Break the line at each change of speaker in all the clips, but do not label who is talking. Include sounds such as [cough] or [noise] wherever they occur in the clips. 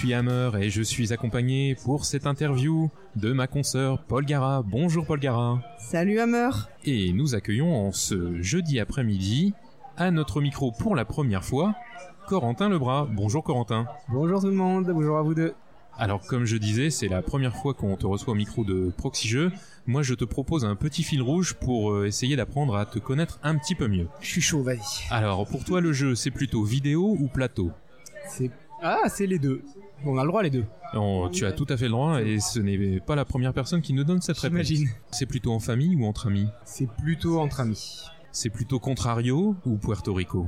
Suis Hammer et je suis accompagné pour cette interview de ma consoeur Paul Gara. Bonjour Paul Gara.
Salut Hammer.
Et nous accueillons en ce jeudi après-midi, à notre micro pour la première fois, Corentin Lebras. Bonjour Corentin.
Bonjour tout le monde, bonjour à vous deux.
Alors comme je disais, c'est la première fois qu'on te reçoit au micro de Proxy Jeux. Moi je te propose un petit fil rouge pour euh, essayer d'apprendre à te connaître un petit peu mieux.
Je suis chaud, vas-y.
Alors pour toi le jeu c'est plutôt vidéo ou plateau?
C'est ah, c'est les deux. On a le droit les deux.
Oh, tu as tout à fait le droit et ce n'est pas la première personne qui nous donne cette réponse. C'est plutôt en famille ou entre amis
C'est plutôt entre amis.
C'est plutôt Contrario ou Puerto Rico?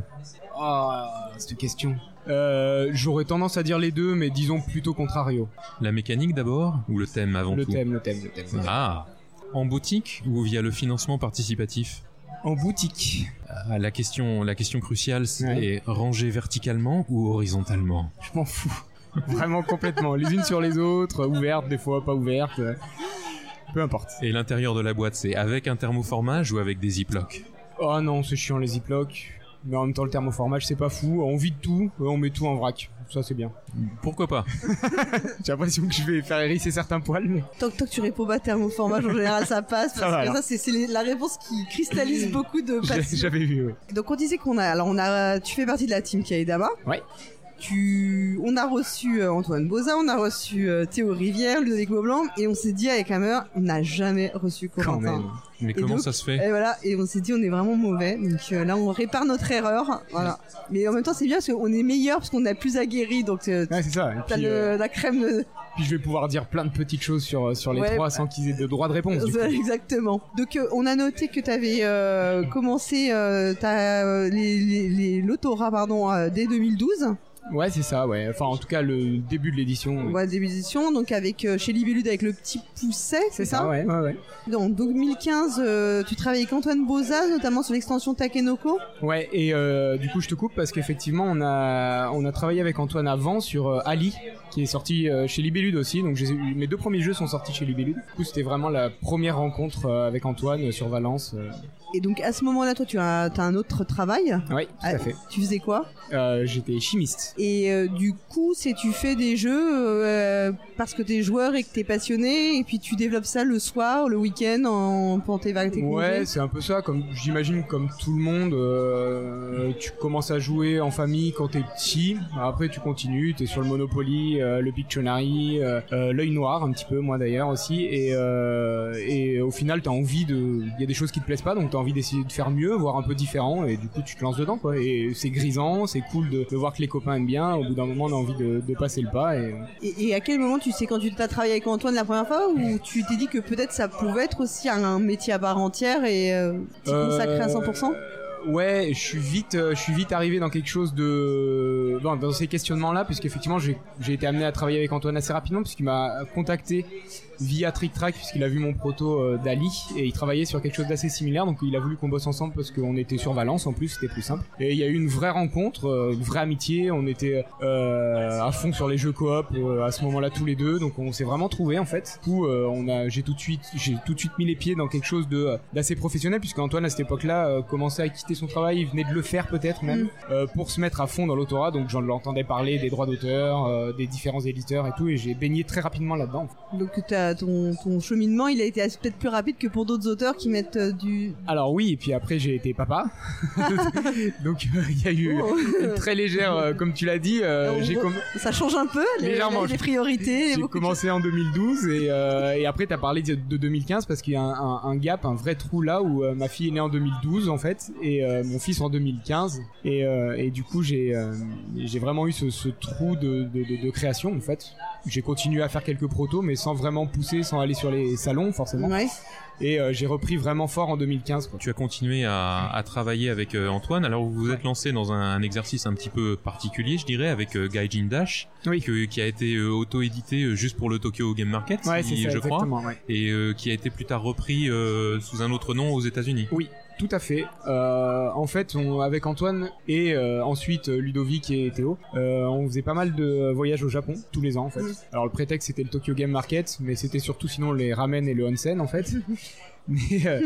Ah, cette question. Euh, J'aurais tendance à dire les deux, mais disons plutôt contrario.
La mécanique d'abord ou le thème avant
Le
tout
thème, le thème, le thème.
Ah En boutique ou via le financement participatif?
En boutique.
Ah, La question, la question cruciale c'est
Ouais.
rangé verticalement ou horizontalement?
Je m'en fous. [laughs] Vraiment complètement. Les unes sur les autres, ouvertes des fois, pas ouvertes. Peu importe.
Et l'intérieur de la boîte c'est avec un thermoformage ou avec des ziplocs?
Oh non, c'est chiant les ziplocs. Mais en même temps, le thermoformage, c'est pas fou. On vide tout, on met tout en vrac. Ça, c'est bien.
Pourquoi pas? [laughs]
J'ai l'impression que je vais faire hérisser certains poils, mais...
Tant que, tant que tu réponds pas thermoformage, en général ça passe.
Ça
Parce
va,
que
alors.
ça, c'est- la réponse qui cristallise [laughs] beaucoup de passion.
J'avais vu, oui.
Donc on disait qu'on a, alors on a, tu fais partie de la team Kaedama.
Ouais.
Tu, on a reçu euh, Antoine Boza, on a reçu euh, Théo Rivière, Ludovic Beaublanc, et on s'est dit avec Hammer, on n'a jamais reçu
Quand
Corentin.
même.
Mais comment
donc-
ça se fait
Et voilà, et on s'est dit on est vraiment mauvais, donc euh, là on répare notre erreur, voilà. Mais en même temps c'est bien parce qu'on est meilleur parce qu'on a plus aguerri, donc euh,
Ouais, c'est ça. Et puis,
le,
euh,
la crème de...
puis je vais pouvoir dire plein de petites choses sur, sur les
Ouais,
trois
bah-
sans qu'ils aient de droit de réponse. du coup.
Exactement. Donc on a noté que tu avais commencé ta, les, les, les- l'autorat pardon dès 2012,
Ouais, c'est ça, ouais. Enfin, en tout cas, le début de l'édition.
ouais, début d'édition, donc avec euh, chez Libellude avec le petit pousset, c'est ça,
ouais, ouais, ouais.
En 2015, euh, tu travaillais avec Antoine Boza, notamment sur l'extension Takenoko.
Ouais, et euh, du coup, je te coupe parce qu'effectivement, on a, on a travaillé avec Antoine avant sur Ali, qui est sorti euh, chez Libellude aussi. Donc, mes deux premiers jeux sont sortis chez Libellude. Du coup, c'était vraiment la première rencontre euh, avec Antoine euh, sur Valence.
Et donc à ce moment-là, toi, tu as, as un autre travail?
Ouais, tout
Ah,
à fait.
Tu faisais quoi?
Euh, J'étais chimiste.
Et euh, du coup, c'est tu fais des jeux euh, parce que t'es joueur et que t'es passionné, et puis tu développes ça le soir, le week-end, en pendant tes vagues,
Ouais, c'est un peu ça. Comme j'imagine, comme tout le monde, tu commences à jouer en famille quand t'es petit. Après, tu continues. T'es sur le Monopoly, le Pictionary, euh, euh, l'œil noir un petit peu, moi d'ailleurs aussi. Et, euh, et au final, t'as envie de. Il y a des choses qui te plaisent pas, donc t'as envie d'essayer de faire mieux, voir un peu différent. Et du coup, tu te lances dedans, quoi. Et c'est grisant, c'est cool de, de voir que les copains aiment bien. Au bout d'un moment, on a envie de, de passer le pas. Et
Et, et à quel moment tu sais quand tu t'as travaillé avec Antoine la première fois ou tu t'es dit que peut-être ça pouvait être aussi un métier à part entière et euh, t'y consacrer à 100%
Ouais, je suis vite, euh, je suis vite arrivé dans quelque chose de, dans, dans ces questionnements-là, puisqu'effectivement j'ai, j'ai été amené à travailler avec Antoine assez rapidement, puisqu'il m'a contacté via Trick Track, puisqu'il a vu mon proto euh, d'Ali et il travaillait sur quelque chose d'assez similaire, donc il a voulu qu'on bosse ensemble parce qu'on était sur Valence en plus, c'était plus simple. Et il y a eu une vraie rencontre, euh, une vraie amitié, on était euh, à fond sur les jeux coop euh, à ce moment-là tous les deux, donc on s'est vraiment trouvé en fait. Du coup, euh, on a, j'ai tout de suite, j'ai tout de suite mis les pieds dans quelque chose de d'assez professionnel, puisque Antoine à cette époque-là euh, commençait à quitter son travail, il venait de le faire peut-être même
Mm.
euh, pour se mettre à fond dans l'autorat, donc j'en l'entendais parler des droits d'auteur, euh, des différents éditeurs et tout, et j'ai baigné très rapidement là-dedans.
Donc ton, ton cheminement, il a été peut-être plus rapide que pour d'autres auteurs qui mettent euh, du...
Alors oui, et puis après j'ai été papa, [laughs] donc euh, il y a eu
Oh.
une très légère, euh, comme tu l'as dit, j'ai com-
Ça change un peu, les,
Légèrement,
les
je-
priorités.
J'ai
de
commencé en 2012 et, et après t'as parlé de, de 2015 parce qu'il y a un, un- un gap, un vrai trou là où ma fille est née en 2012 en fait et mon fils en 2015 et, et du coup j'ai j'ai vraiment eu ce, ce trou de, de création en fait. J'ai continué à faire quelques protos, mais sans vraiment pousser, sans aller sur les salons forcément.
Ouais.
Et euh, j'ai repris vraiment fort en 2015. Quoi.
Tu as continué à, à travailler avec euh, Antoine. Alors vous vous êtes lancé dans un, un exercice un petit peu particulier, je dirais, avec euh, Gaijin Dash,
Oui.
que- qui a été euh, auto-édité juste pour le Tokyo Game Market,
Ouais,
si-
c'est ça,
je crois.
Ouais.
et euh, qui a été plus tard repris euh, sous un autre nom aux États-Unis.
Oui, tout à fait. Euh, en fait, on, avec Antoine et euh, ensuite euh, Ludovic et Théo, euh, on faisait pas mal de voyages au Japon tous les ans en fait.
Mm.
Alors le prétexte c'était le Tokyo Game Market, mais c'était surtout sinon les ramen et le onsen en fait. [laughs] Mais, euh,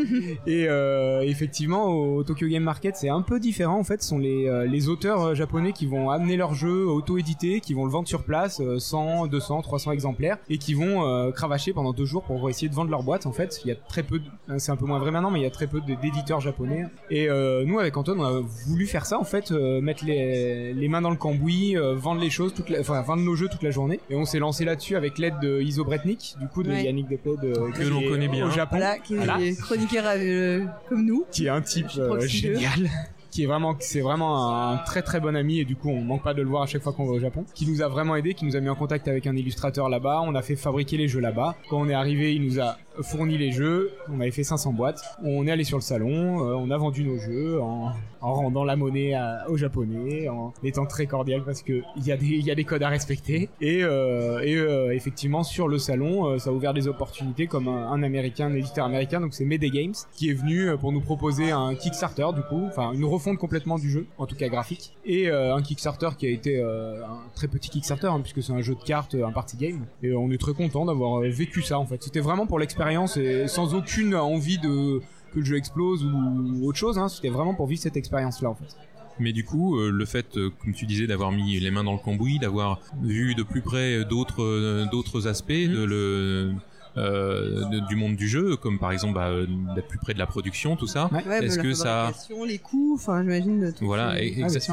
et euh, effectivement, au Tokyo Game Market, c'est un peu différent. En fait, ce sont les, euh, les auteurs euh, japonais qui vont amener leur jeu auto-édité, qui vont le vendre sur place, euh, 100, 200, 300 exemplaires, et qui vont euh, cravacher pendant deux jours pour essayer de vendre leur boîte. En fait, il y a très peu, hein, c'est un peu moins vrai maintenant, mais il y a très peu d'éditeurs japonais. Et euh, nous, avec Anton, on a voulu faire ça, en fait, euh, mettre les, les mains dans le cambouis, euh, vendre les choses, toute la, enfin vendre nos jeux toute la journée. Et on s'est lancé là-dessus avec l'aide de Iso Bretnik, du coup de
Ouais.
Yannick Deplay, de,
Que l'on connaît bien.
au Japon
Voilà, qui est
Voilà.
chroniqueur euh, comme nous.
qui est un type euh, génial. Qui est vraiment c'est vraiment un très très bon ami. Et du coup on manque pas de le voir à chaque fois qu'on va au Japon. Qui nous a vraiment aidé qui nous a mis en contact avec un illustrateur là-bas. On a fait fabriquer les jeux là-bas. Quand on est arrivé il nous a fourni les jeux on avait fait 500 boîtes on est allé sur le salon euh, on a vendu nos jeux en, en rendant la monnaie aux japonais en étant très cordial parce que il y a des codes à respecter. Et, euh, euh, effectivement sur le salon ça a ouvert des opportunités comme un, américain un éditeur américain. Donc c'est Mayday Games qui est venu pour nous proposer un Kickstarter du coup. Enfin une refonte complètement du jeu en tout cas graphique. Et un Kickstarter qui a été un très petit Kickstarter hein, puisque c'est un jeu de cartes un party game. Et on est très content d'avoir vécu ça en fait. C'était vraiment pour l'expérience et sans aucune envie de que le jeu explose ou autre chose hein. c'était vraiment pour vivre cette expérience là en fait
Mais du coup, euh, le fait, euh, comme tu disais, d'avoir mis les mains dans le cambouis, d'avoir vu de plus près d'autres euh, d'autres aspects
Mhm.
de le de- du monde du jeu, comme par exemple bah, euh, d'être plus près de la production, tout ça.
Ouais.
Ouais,
Est-ce
la
que ça-
les coûts, enfin j'imagine.
Voilà,
Ah,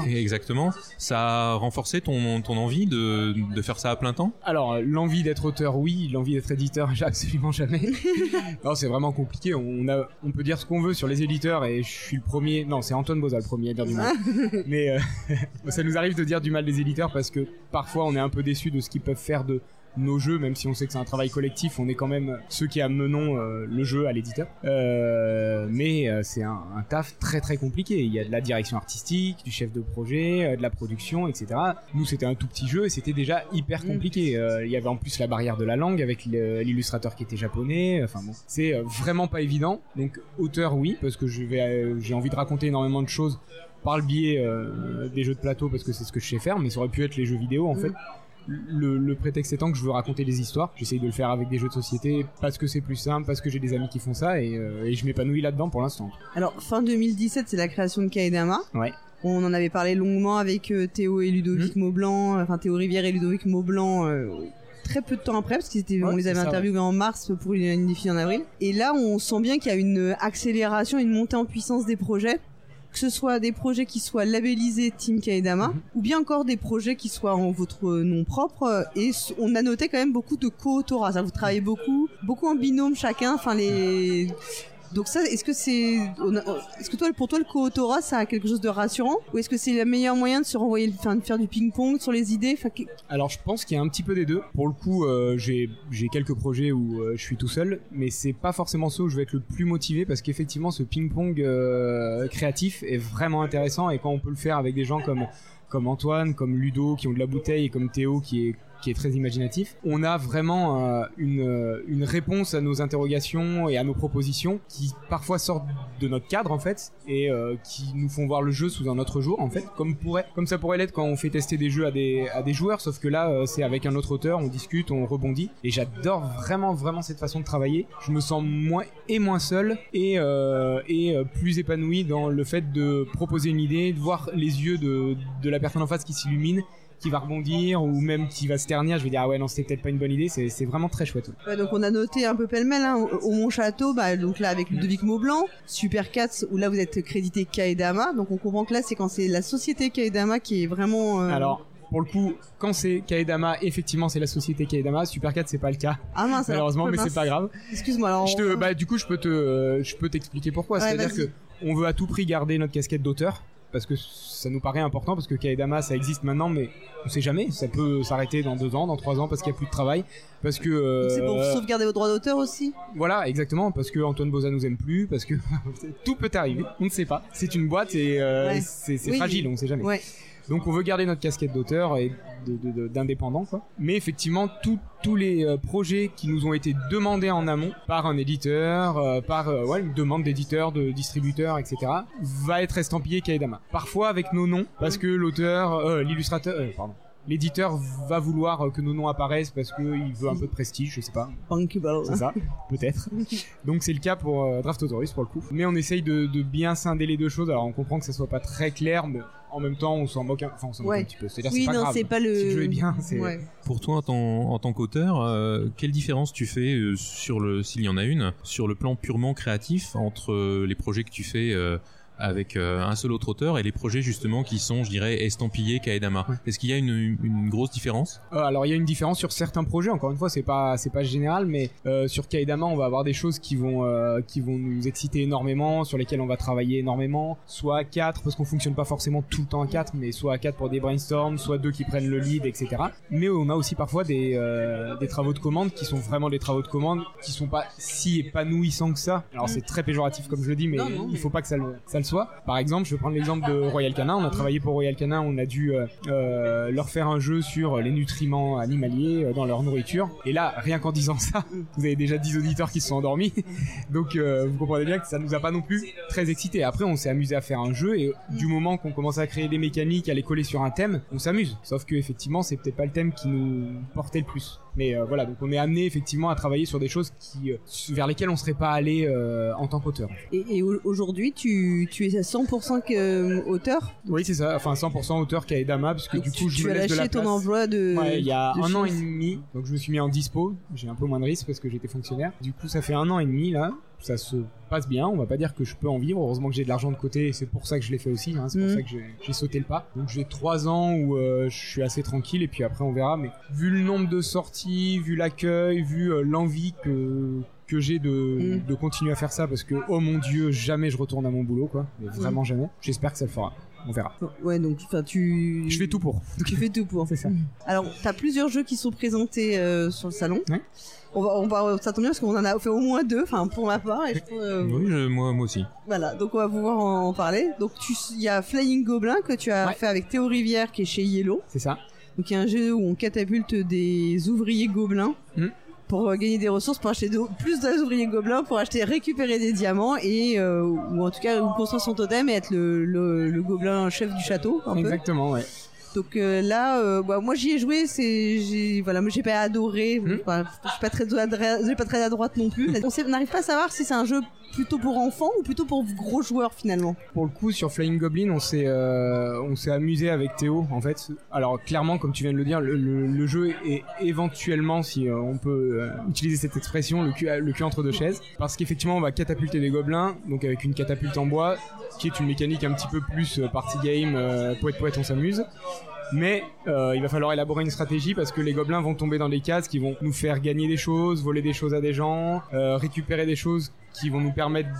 exactement. Ça a renforcé ton, ton envie de, de faire ça à plein temps?
Alors, euh, l'envie d'être auteur, oui. L'envie d'être éditeur, j'ai [laughs] absolument jamais. [laughs] non, c'est vraiment compliqué. On, a, on peut dire ce qu'on veut sur les éditeurs et je suis le premier. Non, c'est Antoine Boza le premier à dire du mal. [laughs] Mais euh, ça nous arrive de dire du mal des éditeurs parce que parfois on est un peu déçu de ce qu'ils peuvent faire de nos jeux, même si on sait que c'est un travail collectif, on est quand même ceux qui amenons euh, le jeu à l'éditeur. Euh, mais euh, c'est un, un taf très très compliqué. Il y a de la direction artistique, du chef de projet, de la production, etc. Nous, c'était un tout petit jeu et c'était déjà hyper
Mm.
compliqué. Il y avait en plus la barrière de la langue avec l'illustrateur qui était japonais. Enfin bon, c'est vraiment pas évident. Donc auteur, oui, parce que je vais, j'ai envie de raconter énormément de choses par le biais des jeux de plateau parce que c'est ce que je sais faire, mais ça aurait pu être les jeux vidéo en
Mm.
fait. Le, le prétexte étant que je veux raconter des histoires, j'essaye de le faire avec des jeux de société parce que c'est plus simple, parce que j'ai des amis qui font ça et, euh, et je m'épanouis là-dedans pour l'instant.
Alors fin 2017, c'est la création de Kaedama.
Ouais.
On en avait parlé longuement avec euh, Théo et. Ludovic Maublanc, enfin Théo Rivière et Ludovic Maublanc. euh, Très peu de temps après, parce qu'on
Ouais,
on les avait
ça,
interviewés en mars pour une, une défi en avril. Et là, on sent bien qu'il y a une accélération, une montée en puissance des projets. Que ce soit des projets qui soient labellisés Team Kaedama,
Mhm.
ou bien encore des projets qui soient en votre nom propre. Et s- on a noté quand même beaucoup de co-autorat. Ça, Vous travaillez beaucoup, beaucoup en binôme chacun. Enfin, les, donc ça, est-ce que c'est, est-ce que toi, pour toi, le co-autorat, ça a quelque chose de rassurant, ou est-ce que c'est le meilleur moyen de se renvoyer, de faire du ping-pong sur les idées,
Alors je pense qu'il y a un petit peu des deux. Pour le coup, euh, j'ai j'ai quelques projets où euh, je suis tout seul, mais c'est pas forcément ceux où je vais être le plus motivé parce qu'effectivement ce ping-pong euh, créatif est vraiment intéressant et quand on peut le faire avec des gens comme comme Antoine, comme Ludo qui ont de la bouteille et comme Théo qui est qui est très imaginatif, on a vraiment euh, une, euh, une réponse à nos interrogations et à nos propositions qui parfois sortent de notre cadre en fait et euh, qui nous font voir le jeu sous un autre jour en fait, comme ça pourrait l'être quand on fait tester des jeux à des joueurs, sauf que là c'est avec un autre auteur, on discute, on rebondit et j'adore vraiment vraiment cette façon de travailler. Je me sens moins et moins seul et plus épanoui dans le fait de proposer une idée, de voir les yeux de de la personne en face qui s'illumine qui va rebondir ou même qui va se ternir, je vais dire ah ouais non c'était peut-être pas une bonne idée, c'est vraiment très chouette.
Ouais, donc on a noté un peu pêle-mêle hein, au, au Mont Château, bah, donc là avec Ludovic Maublanc, Super Cats où là vous êtes crédité Kaedama, donc on comprend que là c'est quand c'est la société Kaedama qui est vraiment. euh,
Alors pour le coup, quand c'est Kaedama, effectivement c'est la société Kaedama. Super 4 c'est pas le cas,
ah mince,
malheureusement, mais c'est pas grave.
Excuse-moi alors.
Je te, bah, du coup, je peux te, euh, je peux t'expliquer pourquoi.
Ouais,
C'est-à-dire que on veut à tout prix garder notre casquette d'auteur parce que ça nous paraît important parce que Kaedama ça existe maintenant, mais on sait jamais, ça peut s'arrêter dans deux ans, dans trois ans parce qu'il y a plus de travail, parce que euh,
C'est pour sauvegarder vos droits d'auteur aussi
voilà, exactement, parce que Antoine Boza nous aime plus, parce que [laughs] tout peut arriver, on ne sait pas. C'est une boîte et euh,
Ouais.
c'est c'est
Oui.
fragile, on ne sait jamais.
Ouais.
Donc on veut garder notre casquette d'auteur et d'indépendant, quoi. Mais effectivement, tous les euh, projets qui nous ont été demandés en amont par un éditeur, euh, par euh, ouais, une demande d'éditeur, de distributeur, etc., va être estampillé Kaedama. Parfois avec nos noms, parce que l'auteur, l'illustrateur, euh, pardon. L'éditeur va vouloir que nos noms apparaissent parce qu'il veut un peu de prestige, je sais pas. C'est ça, peut-être. [laughs] Donc c'est le cas pour Draft Autoris pour le coup. Mais on essaye de, de bien scinder les deux choses. Alors on comprend que ça soit pas très clair, mais en même temps on s'en moque, un... enfin on s'en moque
Ouais.
un petit peu. C'est-à-dire
Oui,
c'est pas
non,
grave.
c'est pas le.
Si le jeu est bien, c'est.
Ouais.
Pour toi, en tant, en tant qu'auteur, euh, quelle différence tu fais euh, sur le, s'il y en a une, sur le plan purement créatif entre les projets que tu fais euh, avec euh, un seul autre auteur et les projets justement qui sont, je dirais, estampillés Kaedama.
Ouais.
Est-ce qu'il y a une, une grosse différence?
Euh, alors il y a une différence sur certains projets. Encore une fois, c'est pas c'est pas général, mais euh, sur Kaedama, on va avoir des choses qui vont euh, qui vont nous exciter énormément, sur lesquelles on va travailler énormément. Soit à 4 parce qu'on fonctionne pas forcément tout le temps à 4 mais soit à 4 pour des brainstorms, soit deux qui prennent le lead, etc. Mais on a aussi parfois des euh, des travaux de commande qui sont vraiment des travaux de commande qui sont pas si épanouissants que ça. Alors c'est très péjoratif comme je le dis, mais
Non, non,
il faut pas que ça le ça le Par exemple, je vais prendre l'exemple de Royal Canin. On a travaillé pour Royal Canin, on a dû euh, euh, leur faire un jeu sur les nutriments animaliers euh, dans leur nourriture. Et là, rien qu'en disant ça, vous avez déjà 10 auditeurs qui se sont endormis. Donc vous comprenez bien que ça nous a pas non plus très excités. Après, on s'est amusé à faire un jeu et du moment qu'on commence à créer des mécaniques, à les coller sur un thème, on s'amuse. Sauf que effectivement, c'est peut-être pas le thème qui nous portait le plus. Mais euh, voilà, donc on est amené effectivement à travailler sur des choses qui euh, vers lesquelles on serait pas allé euh, en tant qu'auteur.
Et, et au- aujourd'hui, tu, tu es à 100% que, euh, auteur?
Oui, c'est ça. Enfin, 100% auteur Kaedama, parce que
Et
du
tu,
coup, je
tu
me
as
laisse de la
lâché ton
place.
envoi de.
Ouais, il y a un an et demi, donc je me suis mis en dispo. J'ai un peu moins de risques parce que j'étais fonctionnaire. Du coup, ça fait un an et demi là. Ça se passe bien. On va pas dire que je peux en vivre. Heureusement que j'ai de l'argent de côté. et C'est pour ça que je l'ai fait aussi. hein. C'est pour
Mhm.
ça que j'ai- sauté le pas. Donc j'ai trois ans où euh, je suis assez tranquille et puis après on verra. Mais vu le nombre de sorties, vu l'accueil, vu euh, l'envie que que j'ai de,
Mhm.
de continuer à faire ça parce que oh mon dieu jamais je retourne à mon boulot quoi mais vraiment jamais j'espère que ça le fera on verra
Ouais, donc enfin, tu.
je fais tout pour
Tu fais tout pour.
c'est ça [laughs]
Alors, t'as plusieurs jeux qui sont présentés euh, sur le salon.
Ouais.
On va, on va, ça tombe bien parce qu'on en a fait au moins deux, enfin pour ma part. Et je, trouve, euh,
Oui, je- moi, moi aussi.
Voilà, donc on va pouvoir en, en parler. Donc tu- il y a Flying Goblin que tu as
Ouais.
fait avec Théo Rivière qui est chez Yellow.
c'est ça
Donc il y a un jeu où on catapulte des ouvriers gobelins
Hmm.
Pour euh, gagner des ressources, pour acheter de- plus d'ouvriers gobelins, pour acheter, récupérer des diamants et euh, ou en tout cas ou construire son totem et être le, le, le gobelin chef du château. Un peu.
exactement ouais
Donc euh, là, euh, bah, moi j'y ai joué, c'est, j'ai, voilà, moi j'ai pas adoré,
Hmm.
Enfin, je suis pas très je suis pas très à droite non plus. [laughs] On n'arrive pas à savoir si c'est un jeu plutôt pour enfants ou plutôt pour gros joueurs finalement?
Pour le coup, sur Flying Goblin, on s'est euh, on s'est amusé avec Théo en fait. Alors clairement, comme tu viens de le dire, le, jeu est éventuellement, si euh, on peut euh, utiliser cette expression, le cul, entre deux chaises, parce qu'effectivement, on va catapulter des gobelins, donc avec une catapulte en bois, qui est une mécanique un petit peu plus party game, euh, poète poète, on s'amuse. Mais il va falloir élaborer une stratégie parce que les gobelins vont tomber dans des cases qui vont nous faire gagner des choses, voler des choses à des gens, récupérer des choses qui vont nous permettre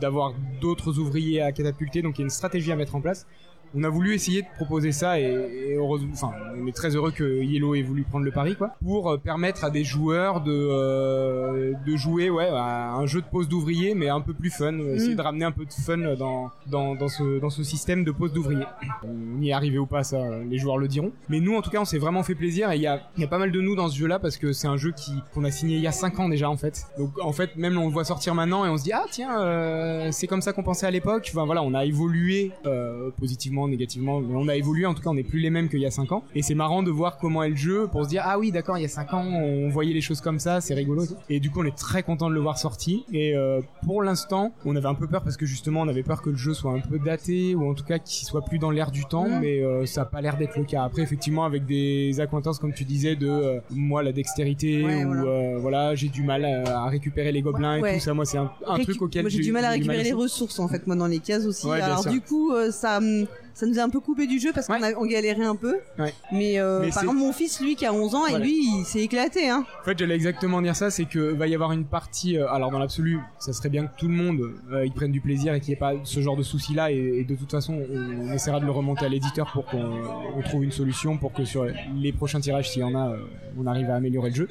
d'avoir d'autres ouvriers à catapulter. Donc il y a une stratégie à mettre en place. On a voulu essayer de proposer ça et, et heureusement, enfin, on est très heureux que Yellow ait voulu prendre le pari, quoi, pour euh, permettre à des joueurs de euh, de jouer, ouais, à un jeu de pose d'ouvriers, mais un peu plus fun, euh, essayer
Mm.
de ramener un peu de fun dans dans dans ce dans ce système de pose d'ouvriers. On y est arrivé ou pas, ça, les joueurs le diront. Mais nous, en tout cas, on s'est vraiment fait plaisir et il y a il y a pas mal de nous dans ce jeu-là parce que c'est un jeu qui qu'on a signé il y a 5 ans déjà en fait. Donc en fait, même on le voit sortir maintenant et on se dit ah tiens, euh, c'est comme ça qu'on pensait à l'époque. Enfin voilà, on a évolué euh, positivement, négativement, mais on a évolué. En tout cas, on n'est plus les mêmes qu'il y a 5 ans. Et c'est marrant de voir comment est le jeu pour se dire ah oui d'accord, il y a 5 ans, on voyait les choses comme ça, c'est rigolo. Et, du coup, on est très content de le voir sorti. Et euh, pour l'instant, on avait un peu peur parce que justement, on avait peur que le jeu soit un peu daté ou en tout cas qu'il soit plus dans l'air du temps. Mais euh, ça a pas l'air d'être le cas. Après, effectivement, avec des accointances comme tu disais de euh, moi la dextérité
Ouais,
ou
voilà.
voilà, j'ai du mal à, à récupérer les gobelins
Ouais.
et tout ça. Moi, c'est un, un
Récu-
truc auquel
j'ai du mal à récupérer les ressources en fait moi dans les cases aussi.
Ouais,
Alors du coup ça hum, ça nous a un peu coupé du jeu parce qu'on
Ouais.
a- on galérait un peu.
Ouais.
Mais, euh,
Mais
par
c'est-
exemple, mon fils, lui, qui a 11 ans,
Voilà.
et lui, il s'est éclaté. Hein.
En fait, j'allais exactement dire ça, c'est que va y avoir une partie. euh, alors dans l'absolu, ça serait bien que tout le monde euh, y prenne du plaisir et qu'il n'y ait pas ce genre de soucis-là. Et, et de toute façon, on, on essaiera de le remonter à l'éditeur pour qu'on on trouve une solution pour que sur les prochains tirages, s'il y en a, euh, on arrive à améliorer le jeu.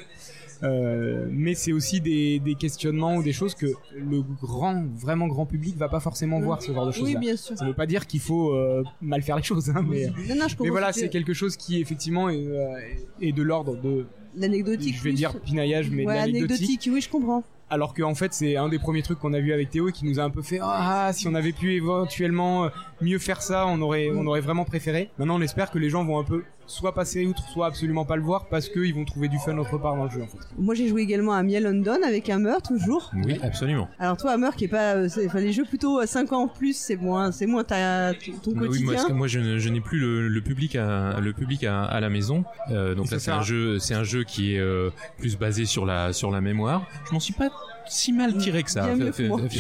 Euh, mais c'est aussi des, des questionnements ou des choses que le grand, vraiment grand public va pas forcément voir ce genre de
Oui,
choses-là.
bien sûr.
Ça veut pas dire qu'il faut euh, mal faire les choses, hein, mais,
Non, non, je
mais voilà,
que
c'est quelque chose qui effectivement est, euh, est de l'ordre de,
l'anecdotique.
je vais
plus.
dire pinaillage, mais de
ouais,
l'anecdotique.
anecdotique, oui, je comprends.
Alors qu'en fait, c'est un des premiers trucs qu'on a vu avec Théo et qui nous a un peu fait Ah, si on avait pu éventuellement mieux faire ça, on aurait, on aurait vraiment préféré. Maintenant, on espère que les gens vont un peu soit passer outre, soit absolument pas le voir parce qu'ils vont trouver du fun autre part dans le jeu en fait.
Moi, j'ai joué également à Miel London avec Hammer, toujours.
Oui, absolument.
Alors, toi, Hammer, qui est pas. euh, Enfin, les jeux plutôt 5 ans en plus, c'est moins, c'est moins ta, ton
Bah oui,
quotidien.
moi, parce que moi je, n'ai plus le, le public à le public à, à la maison. Euh, donc
Et
là
ça
c'est un
à-
jeu c'est un jeu qui est euh, plus basé sur la sur la mémoire. Je m'en suis pas si mal tiré que ça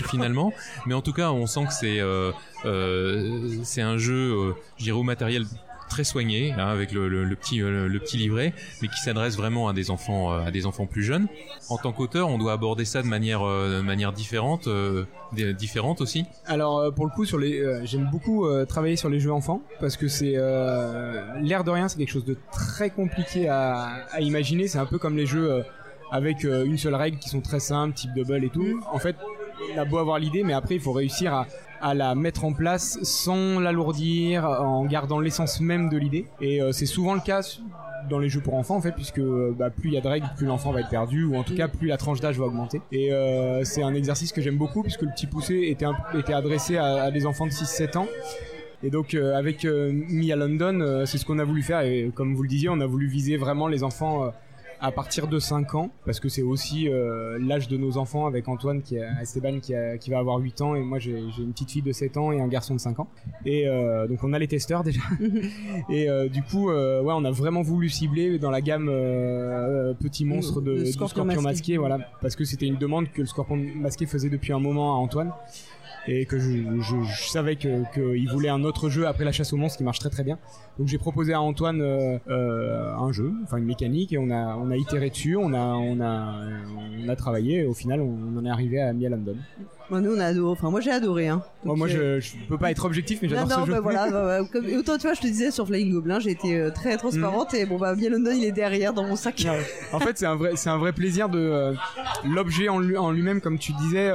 finalement, mais en tout cas on sent que c'est euh, euh, c'est un jeu euh, je dirais au matériel très soigné hein, avec le, petit euh, le petit livret mais qui s'adresse vraiment à des enfants euh, à des enfants plus jeunes en tant qu'auteur on doit aborder ça de manière euh, manière différente différente aussi
Alors pour le coup, sur les, j'aime beaucoup travailler sur les jeux enfants parce que c'est l'air de rien, c'est quelque chose de très compliqué à, à imaginer. C'est un peu comme les jeux avec une seule règle qui sont très simples, type double et tout. En fait, on a beau avoir l'idée, mais après il faut réussir à, à la mettre en place sans l'alourdir, en gardant l'essence même de l'idée. Et euh, c'est souvent le cas dans les jeux pour enfants en fait puisque euh, bah, plus il y a de règles plus l'enfant va être perdu ou en tout cas plus la tranche d'âge va augmenter. Et euh, c'est un exercice que j'aime beaucoup puisque le petit poussé était, était adressé à, des enfants de 6-7 ans. Et donc avec euh, Mi à London c'est ce qu'on a voulu faire. Et comme vous le disiez on a voulu viser vraiment les enfants à partir de 5 ans parce que c'est aussi euh, l'âge de nos enfants avec Antoine qui a Esteban qui, a- qui va avoir 8 ans et moi j'ai une petite fille de 7 ans et un garçon de 5 ans et euh, donc on a les testeurs déjà et euh, du coup, euh, ouais, on a vraiment voulu cibler dans la gamme euh, petit monstre de,
Le
du
scorpion
masqué.
masqué.
voilà, parce que c'était une demande que le scorpion masqué faisait depuis un moment à Antoine et que je, je- je savais qu'il voulait un autre jeu après la chasse aux monstres qui marche très très bien. Donc j'ai proposé à Antoine euh, euh, un jeu, enfin une mécanique et on a on a itéré dessus, on a on a on a travaillé et au final on, en est arrivé à Mia.
Bon, nous, on a adoré. Enfin, moi, j'ai adoré. Hein.
Moi,
Donc,
moi
euh,
je, je peux pas être objectif mais j'adore
non,
ce jeu.
bah voilà, bah, [laughs] bah, comme- autant tu vois, je te disais sur Flying Goblin, j'ai été euh, très transparente et bon bah bien London il est derrière dans mon sac.
Ouais. En fait, c'est un vrai, c'est un vrai plaisir de euh, l'objet en, lui- en lui-même, comme tu disais,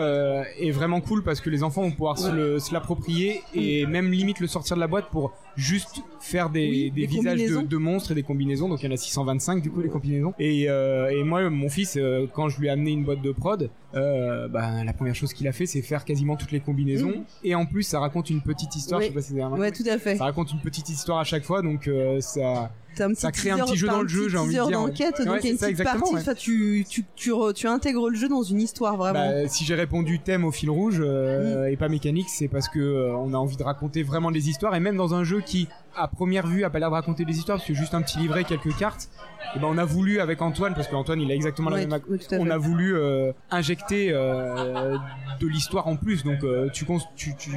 est vraiment cool parce que les enfants vont pouvoir se l'approprier et même limite le sortir de la boîte pour juste faire des,
Oui,
des
des
visages de, de monstres et des combinaisons. Donc il y en a 625 du coup les combinaisons. Et, euh, et moi, mon fils, euh, quand je lui ai amené une boîte de prod, euh, bah, la première chose qu'il a fait, c'est faire quasiment toutes les combinaisons.
Mhm.
Et en plus, ça raconte une petite histoire.
Oui.
Je sais pas si remarqué.
Ouais, tout à fait.
Ça raconte une petite histoire à chaque fois, donc euh, ça.
Un
ça crée un petit jeu dans le jeu, j'ai envie de dire, ouais.
d'enquête,
Ouais,
donc il y a une
ça,
petite partie.
ouais.
Enfin, tu, tu, tu, re- tu intègres le jeu dans une histoire vraiment.
Bah, si j'ai répondu thème au fil rouge euh, et pas mécanique, c'est parce que euh, on a envie de raconter vraiment des histoires et même dans un jeu qui, à première vue, a pas l'air de raconter des histoires parce que juste un petit livret, quelques cartes. Et ben on a voulu avec Antoine parce qu'Antoine il a exactement
Ouais,
la même.
à
On a voulu euh, injecter euh, de l'histoire en plus, donc tu, cons- tu, tu,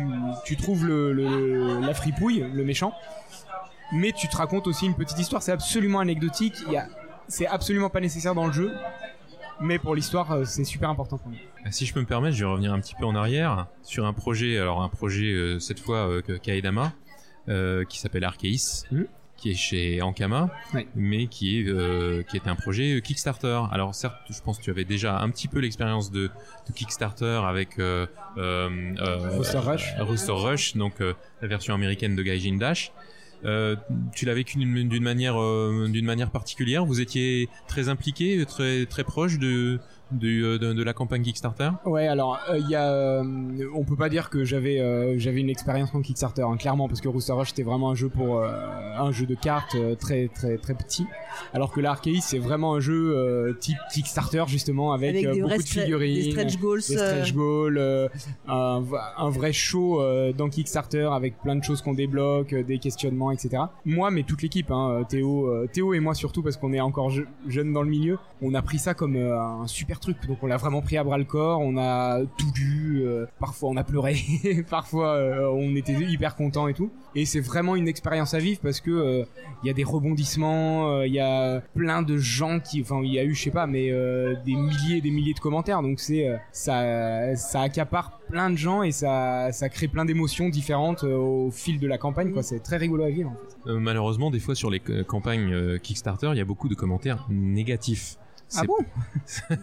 tu trouves le, le- la fripouille, le méchant, mais tu te racontes aussi une petite histoire. C'est absolument anecdotique. Il y a, c'est absolument pas nécessaire dans le jeu, mais pour l'histoire, euh, c'est super important pour nous.
Si je peux me permettre, je vais revenir un petit peu en arrière sur un projet, alors un projet euh, cette fois euh, que- Kaedama, euh, qui s'appelle Arceis,
Mhm.
qui est chez Ankama, mais qui est euh, qui est un projet Kickstarter. Alors certes, je pense que tu avais déjà un petit peu l'expérience de, de Kickstarter avec euh, euh, euh,
Rooster Rush.
euh, Rooster Rush, donc euh, la version américaine de Gaijin Dash. Euh, tu l'as vécu d'une manière euh, d'une manière particulière. Vous étiez très impliqué, très très proche de de, euh, de, de la campagne Kickstarter.
Ouais, alors euh, il y a, euh, on peut pas dire que j'avais euh, j'avais une expérience en Kickstarter, hein, clairement, parce que Rooster Rush c'était vraiment un jeu pour euh, un jeu de cartes euh, très très très petit, alors que l'Arceis c'est vraiment un jeu euh, type Kickstarter justement avec, euh, beaucoup de figurines,
des stretch goals.
des
euh,
stretch goals, euh, un, vrai show euh, dans Kickstarter avec plein de choses qu'on débloque, euh, des questionnements, etc. Moi, mais toute l'équipe, hein, Théo, euh, Théo et moi surtout parce qu'on est encore je- jeunes dans le milieu, on a pris ça comme euh, un super super truc. Donc on l'a vraiment pris à bras le corps, on a tout lu, euh, parfois on a pleuré, [laughs] parfois euh, on était hyper content et tout. Et c'est vraiment une expérience à vivre parce que euh, il y a des rebondissements, il y a plein de gens qui, enfin il y a eu je sais pas, mais des milliers et des milliers de commentaires. Donc c'est ça, ça accapare plein de gens et ça, ça crée plein d'émotions différentes au fil de la campagne. Quoi, c'est très rigolo à vivre. En fait.
malheureusement, des fois sur les campagnes Kickstarter, il y a beaucoup de commentaires négatifs.
Ah bon [laughs]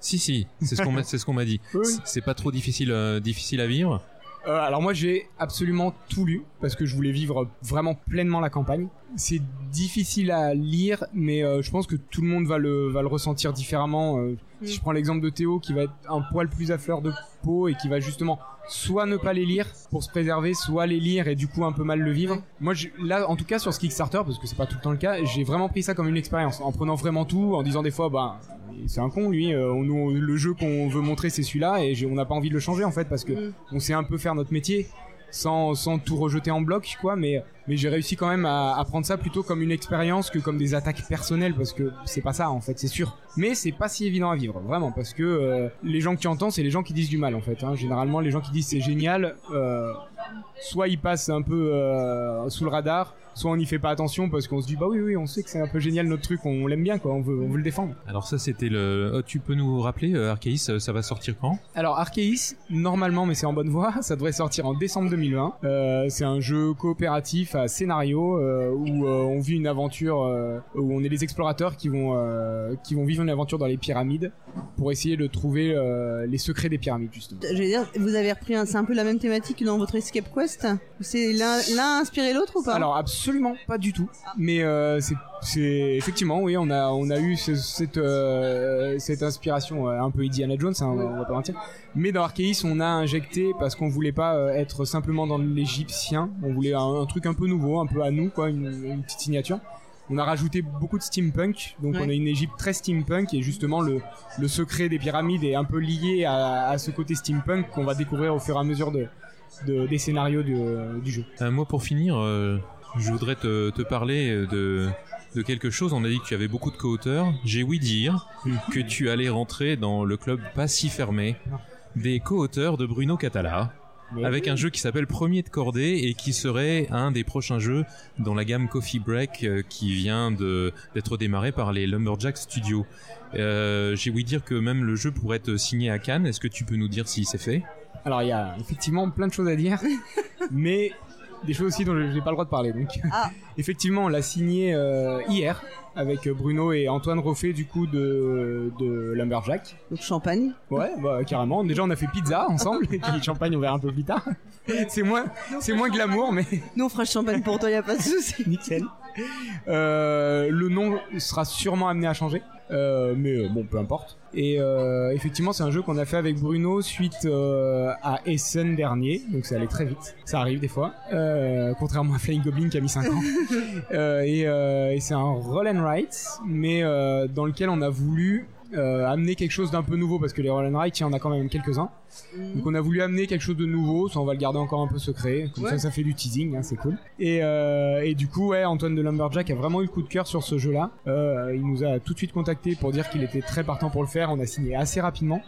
Si, si, c'est ce qu'on m'a, c'est ce qu'on m'a dit. [laughs] C'est pas trop difficile, euh, difficile à vivre.
Euh, alors moi j'ai absolument tout lu parce que je voulais vivre vraiment pleinement la campagne. C'est difficile à lire, mais euh, je pense que tout le monde va le va le ressentir différemment. Si je prends l'exemple de Théo qui va être un poil plus à fleur de peau et qui va justement soit ne pas les lire pour se préserver, soit les lire et du coup un peu mal le vivre. Moi, là, en tout cas sur ce Kickstarter, parce que c'est pas tout le temps le cas, j'ai vraiment pris ça comme une expérience, en prenant vraiment tout, en disant des fois, bah, c'est un con lui, euh, le jeu qu'on veut montrer c'est celui-là et on n'a pas envie de le changer en fait parce que mm. on sait un peu faire notre métier sans, tout rejeter en bloc quoi mais j'ai réussi quand même à, à, prendre ça plutôt comme une expérience que comme des attaques personnelles parce que c'est pas ça en fait c'est sûr mais c'est pas si évident à vivre vraiment parce que euh, les gens que tu entends c'est les gens qui disent du mal en fait hein. généralement les gens qui disent c'est génial euh, soit ils passent un peu euh, sous le radar soit on n'y fait pas attention parce qu'on se dit bah oui oui on sait que c'est un peu génial notre truc on l'aime bien quoi on veut on veut le défendre.
Alors ça c'était le oh, tu peux nous rappeler euh, Arceus euh, ça va sortir quand?
Alors Arceus normalement mais c'est en bonne voie [laughs] ça devrait sortir en décembre 2020 euh, c'est un jeu coopératif à scénario euh, où euh, on vit une aventure où on est les explorateurs qui vont qui vont vivre une aventure dans les pyramides pour essayer de trouver les secrets des pyramides justement.
Je veux dire vous avez repris c'est un peu la même thématique que dans votre Escape Quest c'est l'un inspiré l'autre ou pas?
Alors absolument pas du tout. Mais euh, c'est effectivement oui, on a on a eu cette euh, cette inspiration euh, un peu Indiana Jones, hein, on va pas mentir. Mais dans Arceus, on a injecté parce qu'on voulait pas être simplement dans l'égyptien, on voulait un, truc un peu nouveau, un peu à nous quoi, une, petite signature. On a rajouté beaucoup de steampunk, donc on a une Égypte très steampunk et justement le, le secret des pyramides est un peu lié à, à ce côté steampunk qu'on va découvrir au fur et à mesure de, de, des scénarios du, du jeu.
Un mot pour finir, euh, je voudrais te, te parler de, de quelque chose. On a dit que tu avais beaucoup de co-auteurs. J'ai ouï dire que tu allais rentrer dans le club pas si fermé des co-auteurs de Bruno Catala. avec un jeu qui s'appelle Premier de Cordée et qui serait un des prochains jeux dans la gamme Coffee Break euh, qui vient d'être démarré par les Lumberjack Studios. Euh, J'ai ouï dire que même le jeu pourrait être signé à Cannes. Est-ce que tu peux nous dire si c'est fait?
Alors il y a effectivement plein de choses à dire, [laughs] mais des choses aussi dont je n'ai pas le droit de parler. Donc ah. [laughs] effectivement, on l'a signé euh, hier avec Bruno et Antoine Roffet du coup de, de Lumberjack.
Donc champagne
Ouais, bah, carrément. Déjà on a fait pizza ensemble [laughs] et puis champagne on verra un peu plus tard. c'est moins, c'est moins glamour mais.
Nous on fera champagne pour toi, y a pas de souci.
Nickel. Euh, le nom sera sûrement amené à changer. Euh, mais euh, bon, peu importe. Et euh, effectivement, c'est un jeu qu'on a fait avec Bruno suite à Essen dernier, donc ça allait très vite. Ça arrive des fois, contrairement à Flying Goblin qui a mis 5 ans. [laughs] et, et c'est un roll and write, mais dans lequel on a voulu euh, amener quelque chose d'un peu nouveau parce que les Roll and il y en a quand même quelques-uns. Mhm. Donc on a voulu amener quelque chose de nouveau, ça on va le garder encore un peu secret, comme ça ça fait du teasing, hein, c'est cool. Et, euh, et du coup, ouais, Antoine de Lumberjack a vraiment eu le coup de cœur sur ce jeu-là. Euh, il nous a tout de suite contacté pour dire qu'il était très partant pour le faire. On a signé assez rapidement.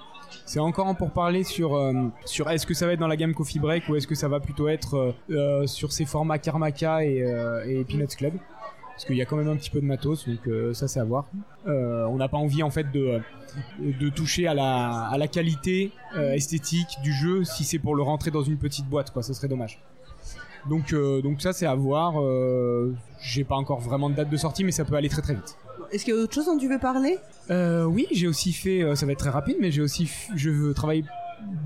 C'est encore un pour parler sur euh, sur est-ce que ça va être dans la gamme Coffee Break ou est-ce que ça va plutôt être euh, sur ces formats Karmaka et, et Peanuts Club parce qu'il y a quand même un petit peu de matos, donc euh, ça c'est à voir. Euh, on n'a pas envie en fait de de toucher à la à la qualité euh, esthétique du jeu si c'est pour le rentrer dans une petite boîte, quoi. Ce serait dommage. Donc donc ça c'est à voir. j'ai pas encore vraiment de date de sortie, mais ça peut aller très très vite.
Est-ce qu'il y a autre chose dont tu veux parler?
Oui, j'ai aussi fait. ça va être très rapide, mais j'ai aussi je travaille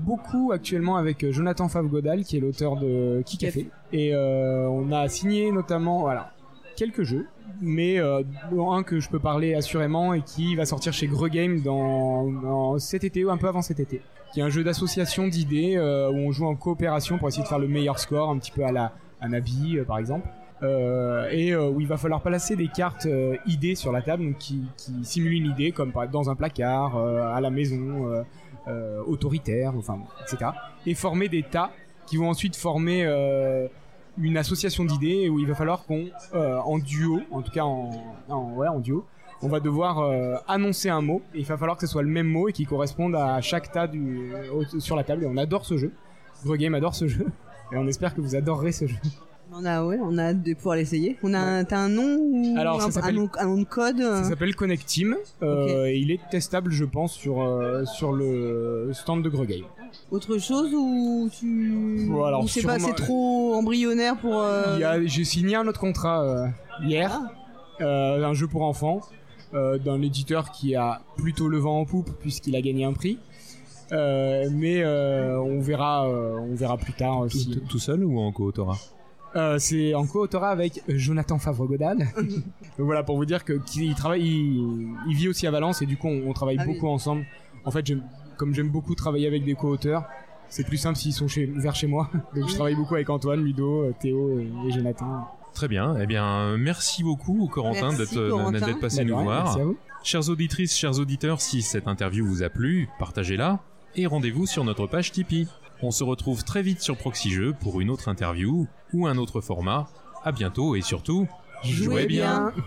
beaucoup actuellement avec Jonathan Favgodal qui est l'auteur de Qui Café et on a signé notamment voilà quelques jeux, mais euh, un que je peux parler assurément et qui va sortir chez Greux Game dans, cet été ou un peu avant cet été. Qui est un jeu d'association d'idées euh, où on joue en coopération pour essayer de faire le meilleur score, un petit peu à la Nabi euh, par exemple. et où il va falloir placer des cartes idées sur la table qui, qui, simulent une idée comme dans un placard, à la maison, autoritaire, enfin etc. Et former des tas qui vont ensuite former une association d'idées où il va falloir qu'on, euh, en duo, en tout cas en, ouais, en duo, on va devoir euh, annoncer un mot. Et il va falloir que ce soit le même mot et qui corresponde à chaque tas du, sur la table. Et on adore ce jeu. Game adore ce jeu. Et on espère que vous adorerez ce jeu.
On a, ouais, on a hâte de pouvoir l'essayer. On a, un- t'as un nom ou
Alors,
un, nom, un nom de code euh,
Ça s'appelle Connect Team. euh, et il est testable, je pense, sur, euh, sur le stand de Game.
Autre chose ou tu
Bon, alors,
ou c'est pas c'est trop embryonnaire pour euh,
Il y a- J'ai signé un autre contrat euh, hier,
Ah.
euh, un jeu pour enfants, euh, d'un éditeur qui a plutôt le vent en poupe puisqu'il a gagné un prix. Euh, mais euh, on verra, euh, on verra plus tard euh,
Tout,
si.
tout- tout seul ou en co-autorat
Euh, c'est en co-autorat avec Jonathan Favre-Godal. Donc voilà pour vous dire que qu'il travaille, il, il vit aussi à Valence et du coup on, on travaille
Ah oui.
beaucoup ensemble. En fait, comme j'aime beaucoup travailler avec des co-auteurs, c'est plus simple s'ils sont chez, vers chez moi. Donc je travaille beaucoup avec Antoine, Ludo, euh, Théo et, et Jonathan.
Très bien. Eh bien, merci beaucoup, Corentin, d'être d'être passé
Bah,
nous voir.
Merci à vous.
Chères auditrices, chers auditeurs, si cette interview vous a plu, partagez-la et rendez-vous sur notre page Tipeee. On se retrouve très vite sur Proxy Jeux pour une autre interview ou un autre format. À bientôt et surtout,
Jouez bien.
bien.